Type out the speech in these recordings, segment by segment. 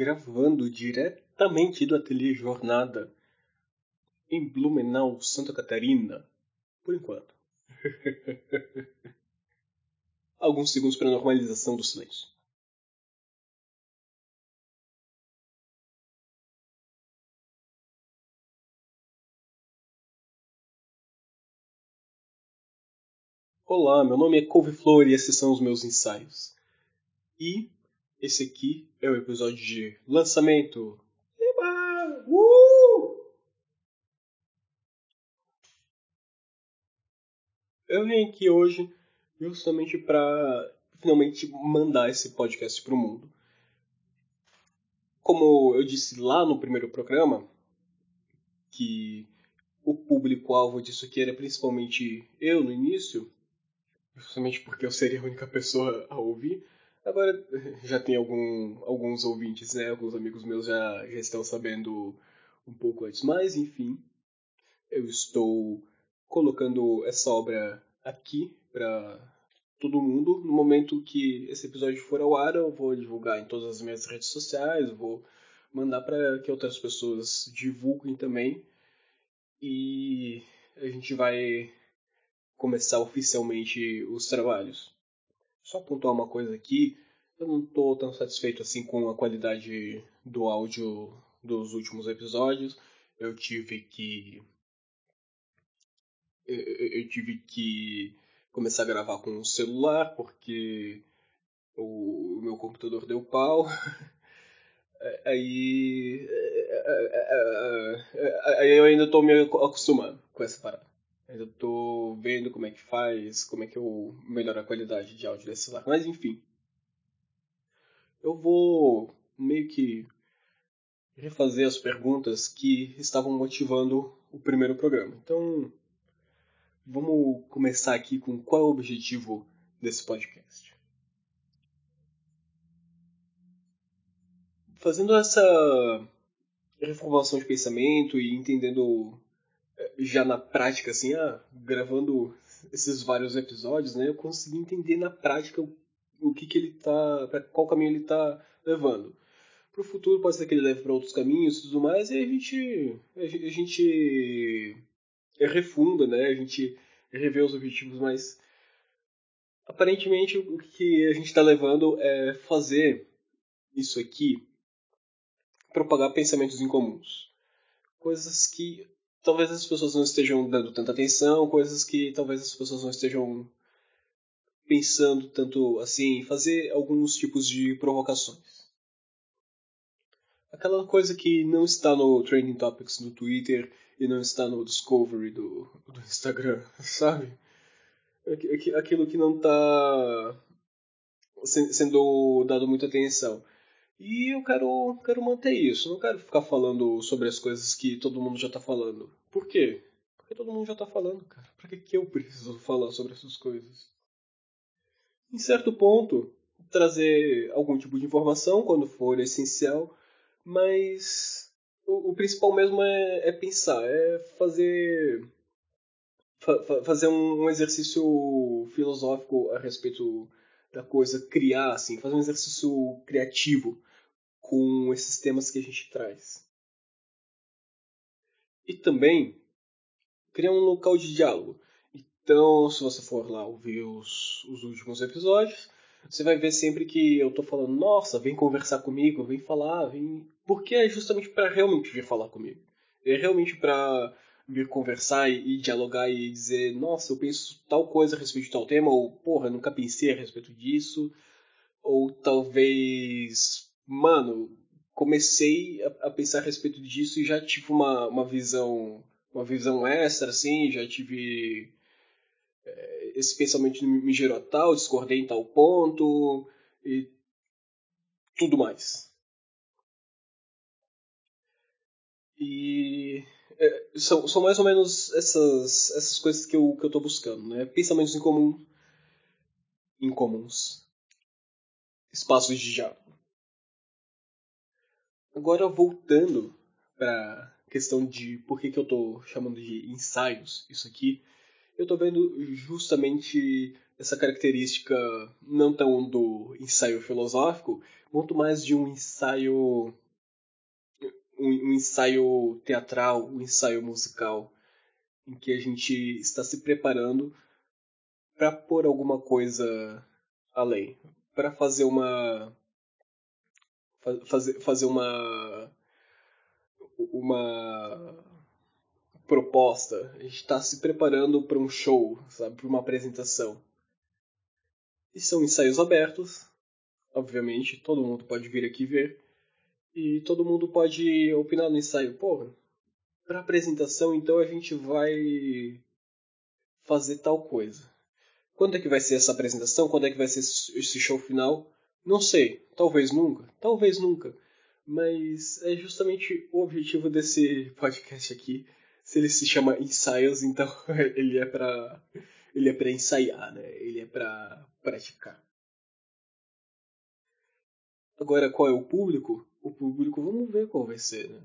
gravando diretamente do Ateliê Jornada em Blumenau, Santa Catarina, por enquanto. Alguns segundos para a normalização do silêncio. Olá, meu nome é Couve-Flor e esses são os meus ensaios. E esse aqui é o episódio de lançamento. Eba! Uh! Eu vim aqui hoje justamente para finalmente mandar esse podcast para o mundo. Como eu disse lá no primeiro programa, que o público-alvo disso aqui era principalmente eu no início, justamente porque eu seria a única pessoa a ouvir. Agora já tem algum, alguns ouvintes, né? Alguns amigos meus já, já estão sabendo um pouco antes. Mas, enfim, eu estou colocando essa obra aqui para todo mundo. No momento que esse episódio for ao ar, eu vou divulgar em todas as minhas redes sociais, vou mandar para que outras pessoas divulguem também. E a gente vai começar oficialmente os trabalhos. Só pontuar uma coisa aqui, eu não estou tão satisfeito assim com a qualidade do áudio dos últimos episódios. Eu tive que eu, tive que começar a gravar com o celular porque o, o meu computador deu pau. Aí, aí eu ainda estou me acostumando com essa parada. Ainda tô vendo como é que faz, como é que eu melhoro a qualidade de áudio desse celular. Mas enfim. Eu vou meio que refazer as perguntas que estavam motivando o primeiro programa. Então, vamos começar aqui com qual é o objetivo desse podcast. Fazendo essa reformulação de pensamento e entendendo já na prática, assim, ah, gravando esses vários episódios, né, eu consegui entender na prática o, o que, que ele tá. Pra qual caminho ele tá levando. Pro futuro pode ser que ele leve para outros caminhos e tudo mais, e a gente. A gente refunda, né? A gente revê os objetivos, mas aparentemente o que a gente está levando é fazer isso aqui propagar pensamentos incomuns. Coisas que talvez as pessoas não estejam dando tanta atenção, coisas que talvez as pessoas não estejam pensando tanto assim, fazer alguns tipos de provocações. Aquela coisa que não está no Trending Topics no Twitter e não está no Discovery do, do Instagram, sabe? Aquilo que não está sendo dado muita atenção. E eu quero, quero manter isso. Não quero ficar falando sobre as coisas que todo mundo já tá falando. Por quê? Porque todo mundo já tá falando, cara. Pra que, que eu preciso falar sobre essas coisas? Em certo ponto, trazer algum tipo de informação quando for essencial, mas o, o principal mesmo é, é, pensar, é fazer fa, fazer um, um exercício filosófico a respeito da coisa, criar, assim, fazer um exercício criativo com esses temas que a gente traz. E também criar um local de diálogo. Então, se você for lá ouvir os, os últimos episódios, você vai ver sempre que eu tô falando, nossa, vem conversar comigo, vem falar, vem. Porque é justamente para realmente vir falar comigo. É realmente para vir conversar e, e, dialogar e dizer, nossa, eu penso tal coisa a respeito de tal tema, ou porra, nunca pensei a respeito disso, ou talvez mano, comecei a, a, pensar a respeito disso e já tive uma, uma visão uma visão extra, assim, já tive é, esse pensamento me gerou tal, discordei em tal ponto e tudo mais. E é, são, são mais ou menos essas, essas coisas que eu, que eu tô buscando, né? Pensamentos em comum, incomuns. Espaços de diálogo. Agora voltando para questão de por que, que eu estou chamando de ensaios isso aqui, eu estou vendo justamente essa característica não tão do ensaio filosófico, muito mais de um ensaio um, um ensaio teatral, um ensaio musical, em que a gente está se preparando para pôr alguma coisa além, para fazer uma fazer, fazer uma uma proposta, a gente está se preparando para um show, sabe, para uma apresentação. E são ensaios abertos, obviamente, todo mundo pode vir aqui ver. E todo mundo pode opinar no ensaio. Porra, para apresentação então a gente vai fazer tal coisa. Quando é que vai ser essa apresentação? Quando é que vai ser esse show final? Não sei. Talvez nunca. Talvez nunca. Mas é justamente o objetivo desse podcast aqui. Se ele se chama ensaios, então ele é para ele é para ensaiar, né? Ele é para praticar. Agora, qual é o público? O público, vamos ver qual vai ser, né?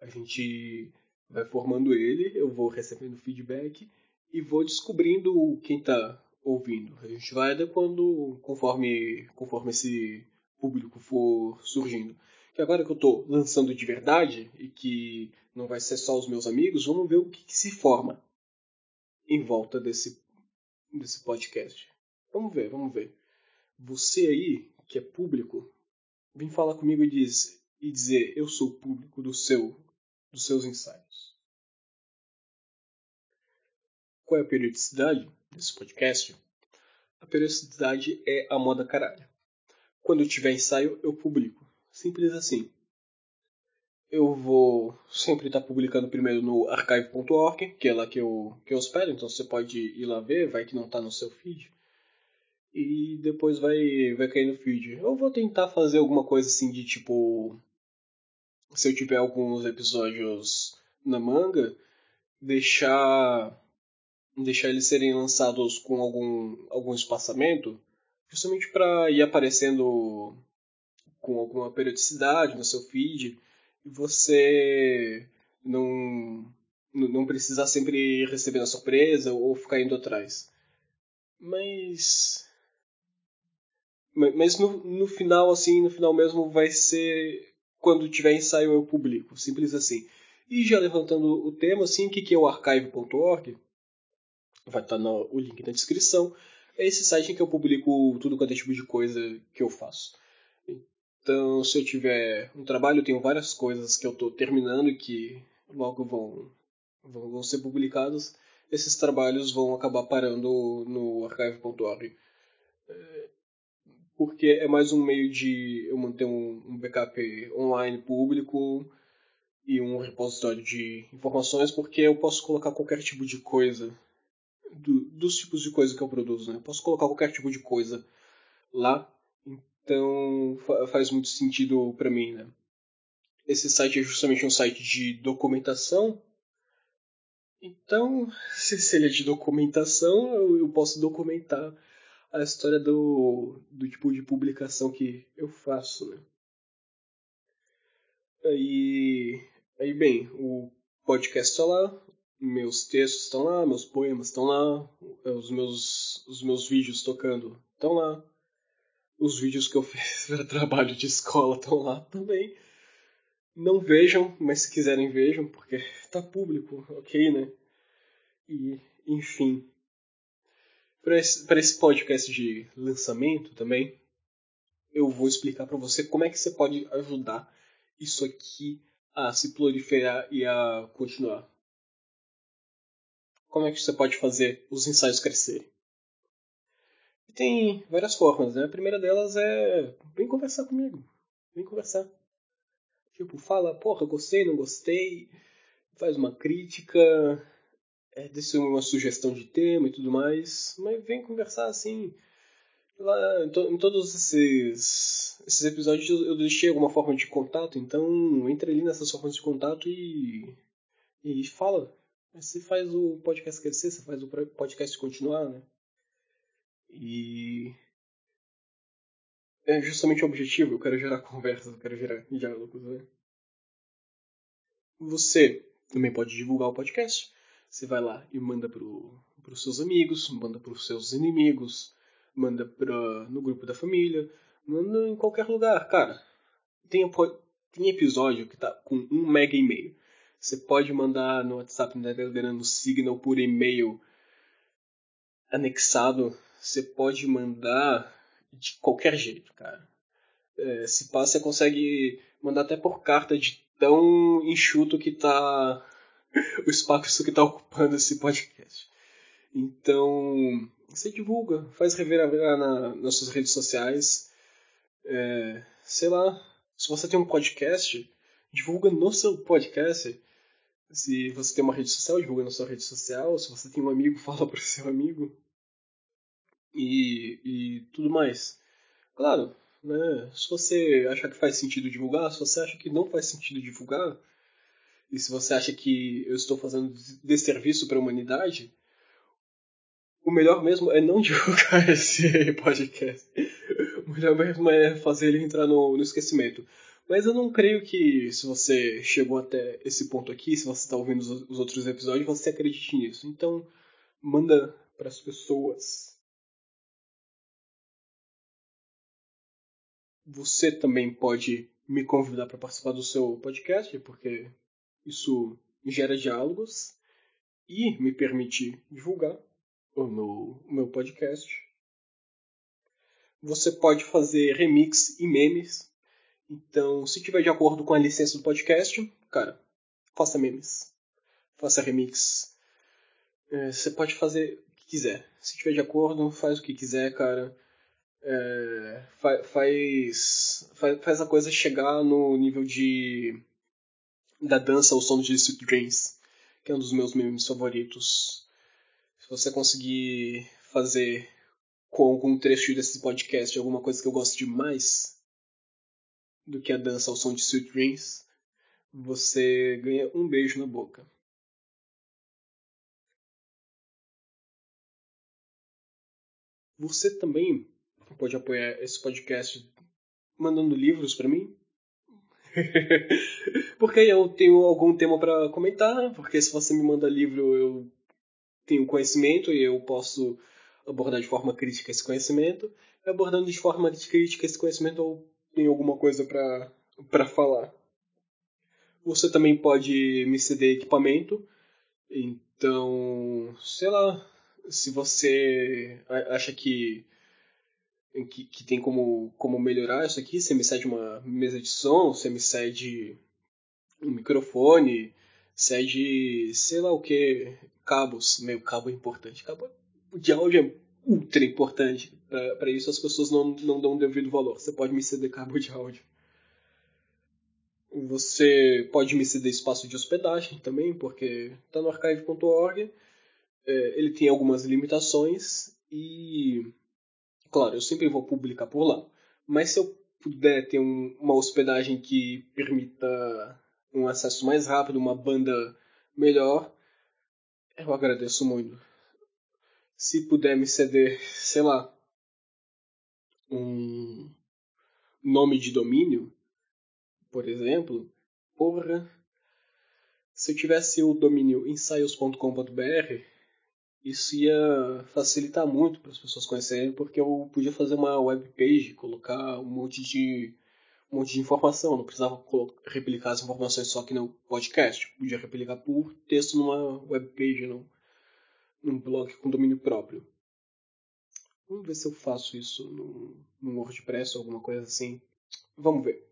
A gente vai formando ele, eu vou recebendo feedback e vou descobrindo quem está ouvindo. A gente vai adequando conforme, conforme esse público for surgindo. Que agora que eu estou lançando de verdade e que não vai ser só os meus amigos, vamos ver o que, que se forma em volta desse desse podcast. Vamos ver, vamos ver. Você aí, que é público, vem falar comigo e, diz, e dizer eu sou público do seu, dos seus ensaios. Qual é a periodicidade desse podcast? A periodicidade é a moda caralho. Quando eu tiver ensaio, eu publico. Simples assim eu vou sempre estar publicando primeiro no archive.org, que é lá que eu, que eu espero, então você pode ir lá ver, vai que não está no seu feed. E depois vai, vai cair no feed. Eu vou tentar fazer alguma coisa assim de tipo. Se eu tiver alguns episódios na manga, deixar deixar eles serem lançados com algum, algum espaçamento, justamente para ir aparecendo com alguma periodicidade no seu feed você não, não precisar sempre receber a surpresa ou ficar indo atrás. Mas. Mas no, no final, assim, no final mesmo vai ser quando tiver ensaio eu publico, simples assim. E já levantando o tema, assim, o que é o archive.org? Vai estar no, o link na descrição. É esse site em que eu publico tudo quanto é tipo de coisa que eu faço. Então, se eu tiver um trabalho, eu tenho várias coisas que eu estou terminando e que logo vão, vão, vão ser publicados. Esses trabalhos vão acabar parando no archive.org. É, porque é mais um meio de eu manter um backup online público e um repositório de informações, porque eu posso colocar qualquer tipo de coisa, do, dos tipos de coisa que eu produzo, né? Eu posso colocar qualquer tipo de coisa lá então faz muito sentido para mim, né? Esse site é justamente um site de documentação. Então, se ele é de documentação, eu, eu posso documentar a história do, do tipo de publicação que eu faço, né? Aí, aí bem, o podcast está lá, meus textos estão lá, meus poemas estão lá, os meus, os meus vídeos tocando estão lá, os vídeos que eu fiz para trabalho de escola estão lá também. Não vejam, mas se quiserem vejam, porque tá público, ok, né? E, enfim. Para esse, esse podcast de lançamento também, eu vou explicar para você como é que você pode ajudar isso aqui a se proliferar e a continuar. Como é que você pode fazer os ensaios crescerem? E tem várias formas, né? A primeira delas é vem conversar comigo. Vem conversar. Tipo, fala, porra, gostei, não gostei. Faz uma crítica. É, deixa uma sugestão de tema e tudo mais. Mas vem conversar assim. Lá, em, to em todos esses, esses episódios eu deixei alguma forma de contato, então entra ali nessas formas de contato e, e fala. Você faz o podcast crescer, você faz o podcast continuar, né? E é justamente o objetivo, eu quero gerar conversas, eu quero gerar diálogos, né? Você também pode divulgar o podcast. Você vai lá e manda pro, para os seus amigos, manda para os seus inimigos, manda pra, no grupo da família, manda em qualquer lugar, cara. Tem, tem episódio que tá com um mega e meio. Você pode mandar no WhatsApp, no Telegram, no Signal por e-mail anexado. Você pode mandar de qualquer jeito, cara. É, se passa, você consegue mandar até por carta de tão enxuto que tá o espaço que tá ocupando esse podcast. Então, você divulga, faz reverar na, nas suas redes sociais. É, sei lá, se você tem um podcast, divulga no seu podcast. Se você tem uma rede social, divulga na sua rede social. Se você tem um amigo, fala para o seu amigo. E, e tudo mais. Claro, né, se você achar que faz sentido divulgar, se você acha que não faz sentido divulgar, e se você acha que eu estou fazendo desserviço para a humanidade, o melhor mesmo é não divulgar esse podcast. O melhor mesmo é fazer ele entrar no, no esquecimento. Mas eu não creio que se você chegou até esse ponto aqui, se você está ouvindo os, os outros episódios, você acredite nisso. Então, manda para as pessoas. Você também pode me convidar para participar do seu podcast, porque isso gera diálogos e me permite divulgar o meu, o meu podcast. Você pode fazer remix e memes. Então, se tiver de acordo com a licença do podcast, cara, faça memes. Faça remix. É, você pode fazer o que quiser. Se tiver de acordo, faz o que quiser, cara. É, faz, faz, faz a coisa chegar no nível de da dança ao som de Sweet Dreams, que é um dos meus memes favoritos. Se você conseguir fazer com algum trecho desse podcast alguma coisa que eu gosto demais do que a dança ao som de Sweet Dreams, você ganha um beijo na boca. Você também pode apoiar esse podcast mandando livros para mim, porque eu tenho algum tema para comentar, porque se você me manda livro eu tenho conhecimento e eu posso abordar de forma crítica esse conhecimento. E abordando de forma crítica esse conhecimento eu tenho alguma coisa para falar. Você também pode me ceder equipamento, então, sei lá, se você acha que que, que tem como, como melhorar isso aqui. Você me cede uma mesa de som, você me cede um microfone, cede sei lá o que, cabos. Meu, cabo é importante. Cabo de áudio é ultra importante. Para isso as pessoas não, não dão devido valor. Você pode me ceder cabo de áudio. Você pode me ceder espaço de hospedagem também, porque está no archive.org. É, ele tem algumas limitações e Claro, eu sempre vou publicar por lá. Mas se eu puder ter um, uma hospedagem que permita um acesso mais rápido, uma banda melhor, eu agradeço muito. Se puder me ceder, sei lá, um nome de domínio, por exemplo, porra, se eu tivesse o domínio ensaios.com.br, isso ia facilitar muito para as pessoas conhecerem, porque eu podia fazer uma web page, colocar um monte de um monte de informação, não precisava replicar as informações só aqui no podcast, podia replicar por texto numa web page, num, num blog com domínio próprio. Vamos ver se eu faço isso num, WordPress ou alguma coisa assim. Vamos ver.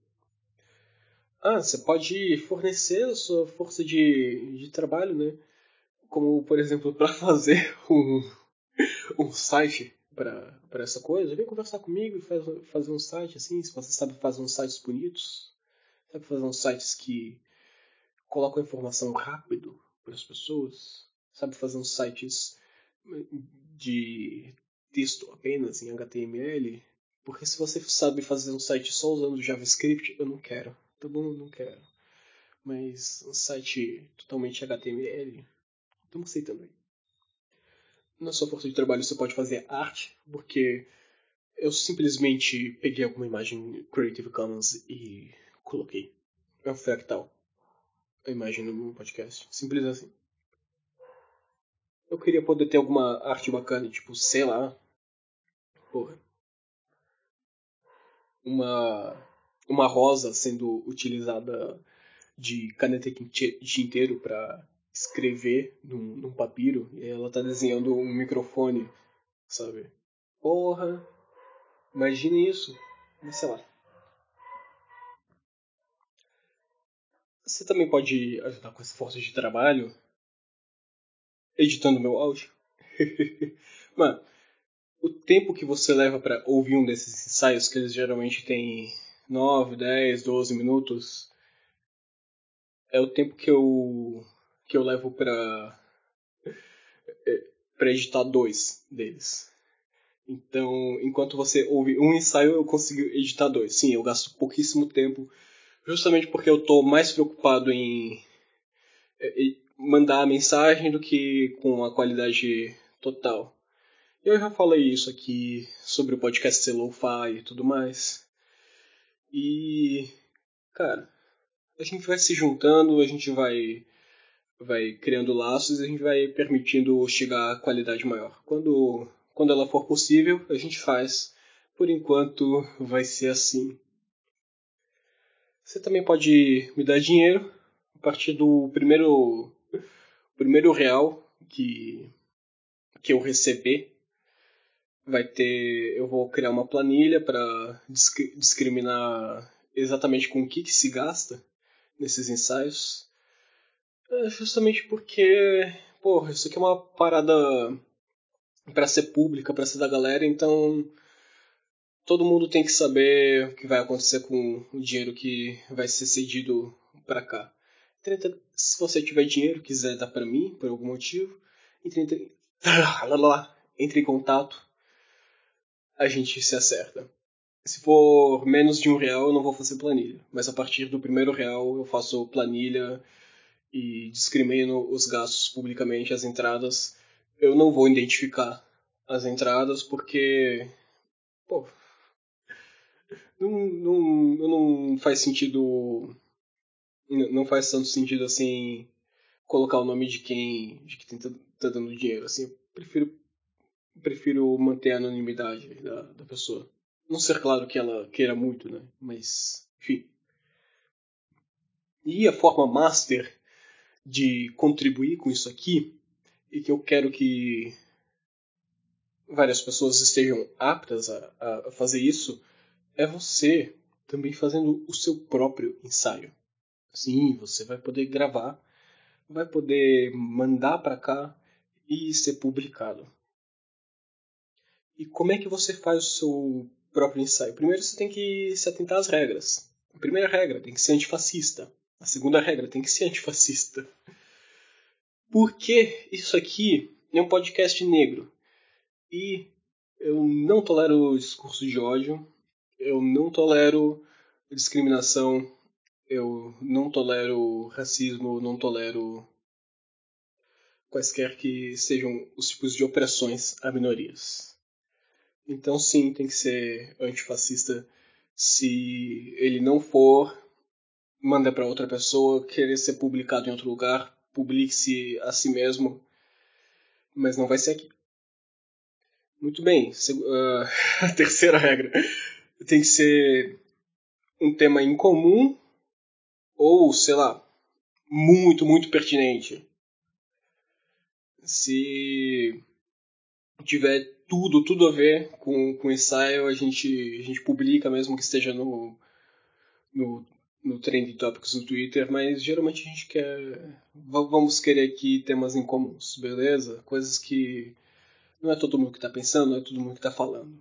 Ah, você pode fornecer a sua força de, de trabalho, né? como por exemplo para fazer um, um site para essa coisa, vem conversar comigo e faz, fazer um site assim, se você sabe fazer uns sites bonitos, sabe fazer uns sites que colocam informação rápido para as pessoas, sabe fazer uns sites de texto apenas em HTML, porque se você sabe fazer um site só usando JavaScript, eu não quero, tá bom? Eu não quero. Mas um site totalmente HTML, Estamos aceitando aí. Na sua força de trabalho você pode fazer arte, porque eu simplesmente peguei alguma imagem Creative Commons e coloquei. É um fractal. A imagem no podcast. Simples assim. Eu queria poder ter alguma arte bacana, tipo, sei lá. Porra. Uma. Uma rosa sendo utilizada de caneta tinteiro para escrever num, num papiro e ela tá desenhando um microfone, sabe? Porra! Imagine isso. Mas sei lá. Você também pode ajudar com essa força de trabalho editando meu áudio. Mano, o tempo que você leva para ouvir um desses ensaios, que eles geralmente têm 9, 10, 12 minutos, é o tempo que eu que eu levo para para editar dois deles. Então, enquanto você ouve um ensaio, eu consigo editar dois. Sim, eu gasto pouquíssimo tempo, justamente porque eu estou mais preocupado em é, mandar a mensagem do que com a qualidade total. Eu já falei isso aqui sobre o podcast ser lo-fi e tudo mais. E, cara, a gente vai se juntando, a gente vai vai criando laços e a gente vai permitindo chegar a qualidade maior. Quando, quando ela for possível, a gente faz. Por enquanto, vai ser assim. Você também pode me dar dinheiro a partir do primeiro, primeiro real que, que eu receber. Vai ter, eu vou criar uma planilha para discriminar exatamente com o que, que se gasta nesses ensaios é justamente porque, porra, isso aqui é uma parada para ser pública, para ser da galera, então todo mundo tem que saber o que vai acontecer com o dinheiro que vai ser cedido para cá. Se você tiver dinheiro, quiser dar para mim, por algum motivo, entre, entre, entre em contato, a gente se acerta. Se for menos de um real, eu não vou fazer planilha. Mas a partir do primeiro real, eu faço planilha e discrimino os gastos publicamente, as entradas, eu não vou identificar as entradas porque. Pô. Não, não, não faz sentido. Não faz tanto sentido assim colocar o nome de quem, de quem tá, tá dando dinheiro. Assim, eu prefiro, prefiro manter a anonimidade da, da pessoa. Não ser claro que ela queira muito, né? Mas, enfim. E a forma master de contribuir com isso aqui e que eu quero que várias pessoas estejam aptas a, a fazer isso é você também fazendo o seu próprio ensaio. Sim, você vai poder gravar, vai poder mandar para cá e ser publicado. E como é que você faz o seu próprio ensaio? Primeiro você tem que se atentar às regras. A primeira regra tem que ser antifascista. A segunda regra tem que ser antifascista. Porque isso aqui é um podcast negro. E eu não tolero discurso de ódio, eu não tolero discriminação, eu não tolero racismo, não tolero quaisquer que sejam os tipos de opressões a minorias. Então sim, tem que ser antifascista. Se ele não for, manda para outra pessoa, querer ser publicado em outro lugar, publique-se a si mesmo, mas não vai ser aqui. Muito bem, uh, a terceira regra tem que ser um tema incomum ou, sei lá, muito, muito pertinente. Se tiver tudo, tudo a ver com, com ensaio, a gente, a gente publica mesmo que esteja no, no no Trending Topics no Twitter, mas geralmente a gente quer. Vamos querer aqui temas em comuns, beleza? Coisas que não é todo mundo que está pensando, não é todo mundo que está falando.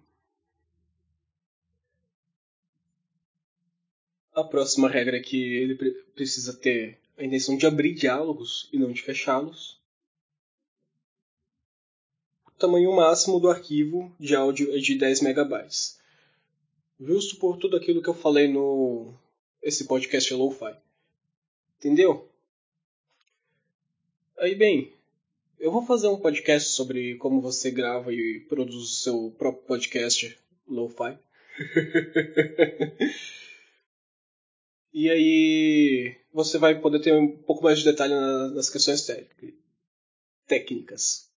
A próxima regra é que ele precisa ter a intenção de abrir diálogos e não de fechá-los. O tamanho máximo do arquivo de áudio é de 10 megabytes. Justo por tudo aquilo que eu falei no esse podcast é lo-fi. Entendeu? Aí bem, eu vou fazer um podcast sobre como você grava e produz o seu próprio podcast lo-fi. e aí você vai poder ter um pouco mais de detalhe nas questões técnicas.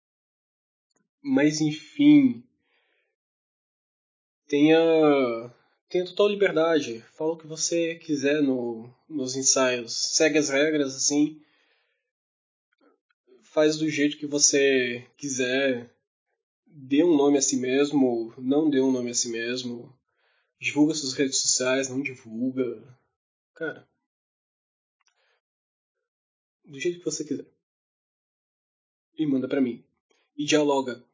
Mas enfim. Tenha. Tenha total liberdade. Fala o que você quiser no, nos ensaios. Segue as regras assim. Faz do jeito que você quiser. Dê um nome a si mesmo. Não dê um nome a si mesmo. Divulga suas redes sociais, não divulga. Cara. Do jeito que você quiser. E manda para mim. E dialoga.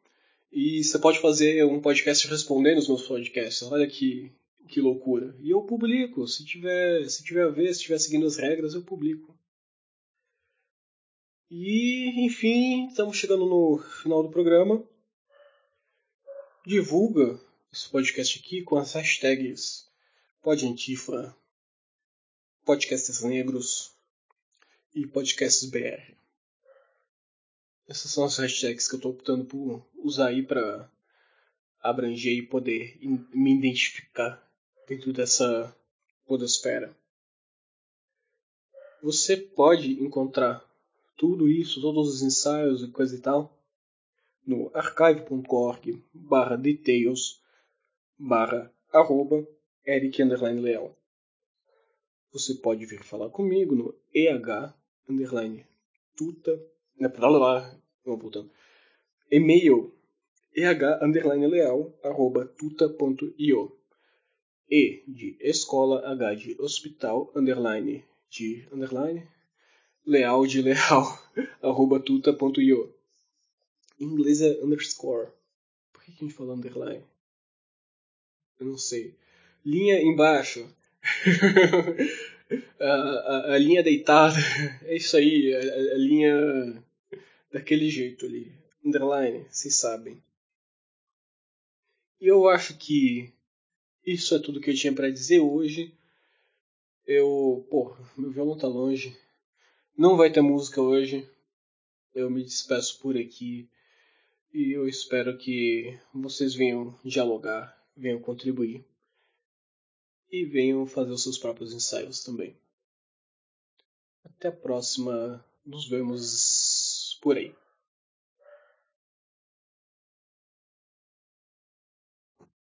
E você pode fazer um podcast respondendo os meus podcasts. Olha que, que loucura. E eu publico. Se tiver, se tiver a ver, se estiver seguindo as regras, eu publico. E, enfim, estamos chegando no final do programa. Divulga esse podcast aqui com as hashtags Podantifa, Podcasts Negros e Podcasts BR. Essas são as hashtags que eu estou optando por usar aí para abranger e poder me identificar dentro dessa podosfera. Você pode encontrar tudo isso, todos os ensaios e coisa e tal, no archive.org barra details barra arroba Eric Leal. Você pode vir falar comigo no EH underline tuta, né, pra lá, vamos voltando, e-mail eh underline leal arroba tuta.io e de escola H de hospital underline de underline leal de leal arroba tuta.io inglês é underscore por que a gente fala underline eu não sei. Linha embaixo. a, a, a, linha deitada. É isso aí. A, a, linha daquele jeito ali. Underline, vocês sabem. E eu acho que isso é tudo que eu tinha para dizer hoje. Eu. Pô, meu violão tá longe. Não vai ter música hoje. Eu me despeço por aqui. E eu espero que vocês venham dialogar venham contribuir e venham fazer os seus próprios ensaios também. Até a próxima, nos vemos por aí.